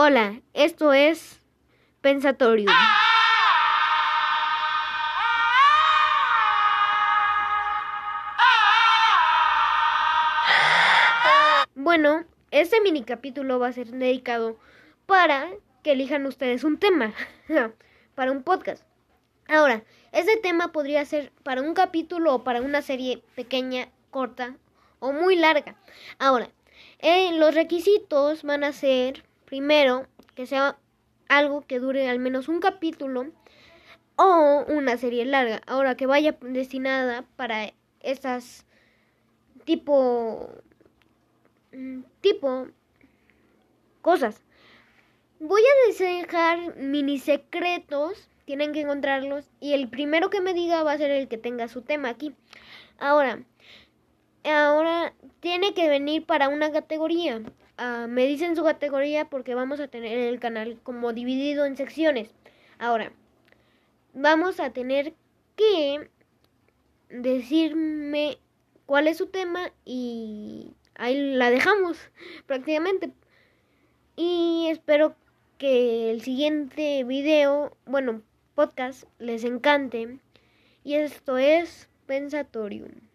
Hola, esto es Pensatorium. Bueno, este mini capítulo va a ser dedicado para que elijan ustedes un tema para un podcast. Ahora, ese tema podría ser para un capítulo o para una serie pequeña, corta o muy larga. Ahora, eh, los requisitos van a ser, primero, que sea algo que dure al menos un capítulo o una serie larga. Ahora, que vaya destinada para estas tipo mm, tipo cosas. Voy a dejar mini secretos, tienen que encontrarlos y el primero que me diga va a ser el que tenga su tema aquí. Ahora, ahora tiene que venir para una categoría. Uh, me dicen su categoría porque vamos a tener el canal como dividido en secciones. Ahora, vamos a tener que decirme cuál es su tema y ahí la dejamos prácticamente. Y espero que el siguiente video, bueno, podcast, les encante. Y esto es Pensatorium.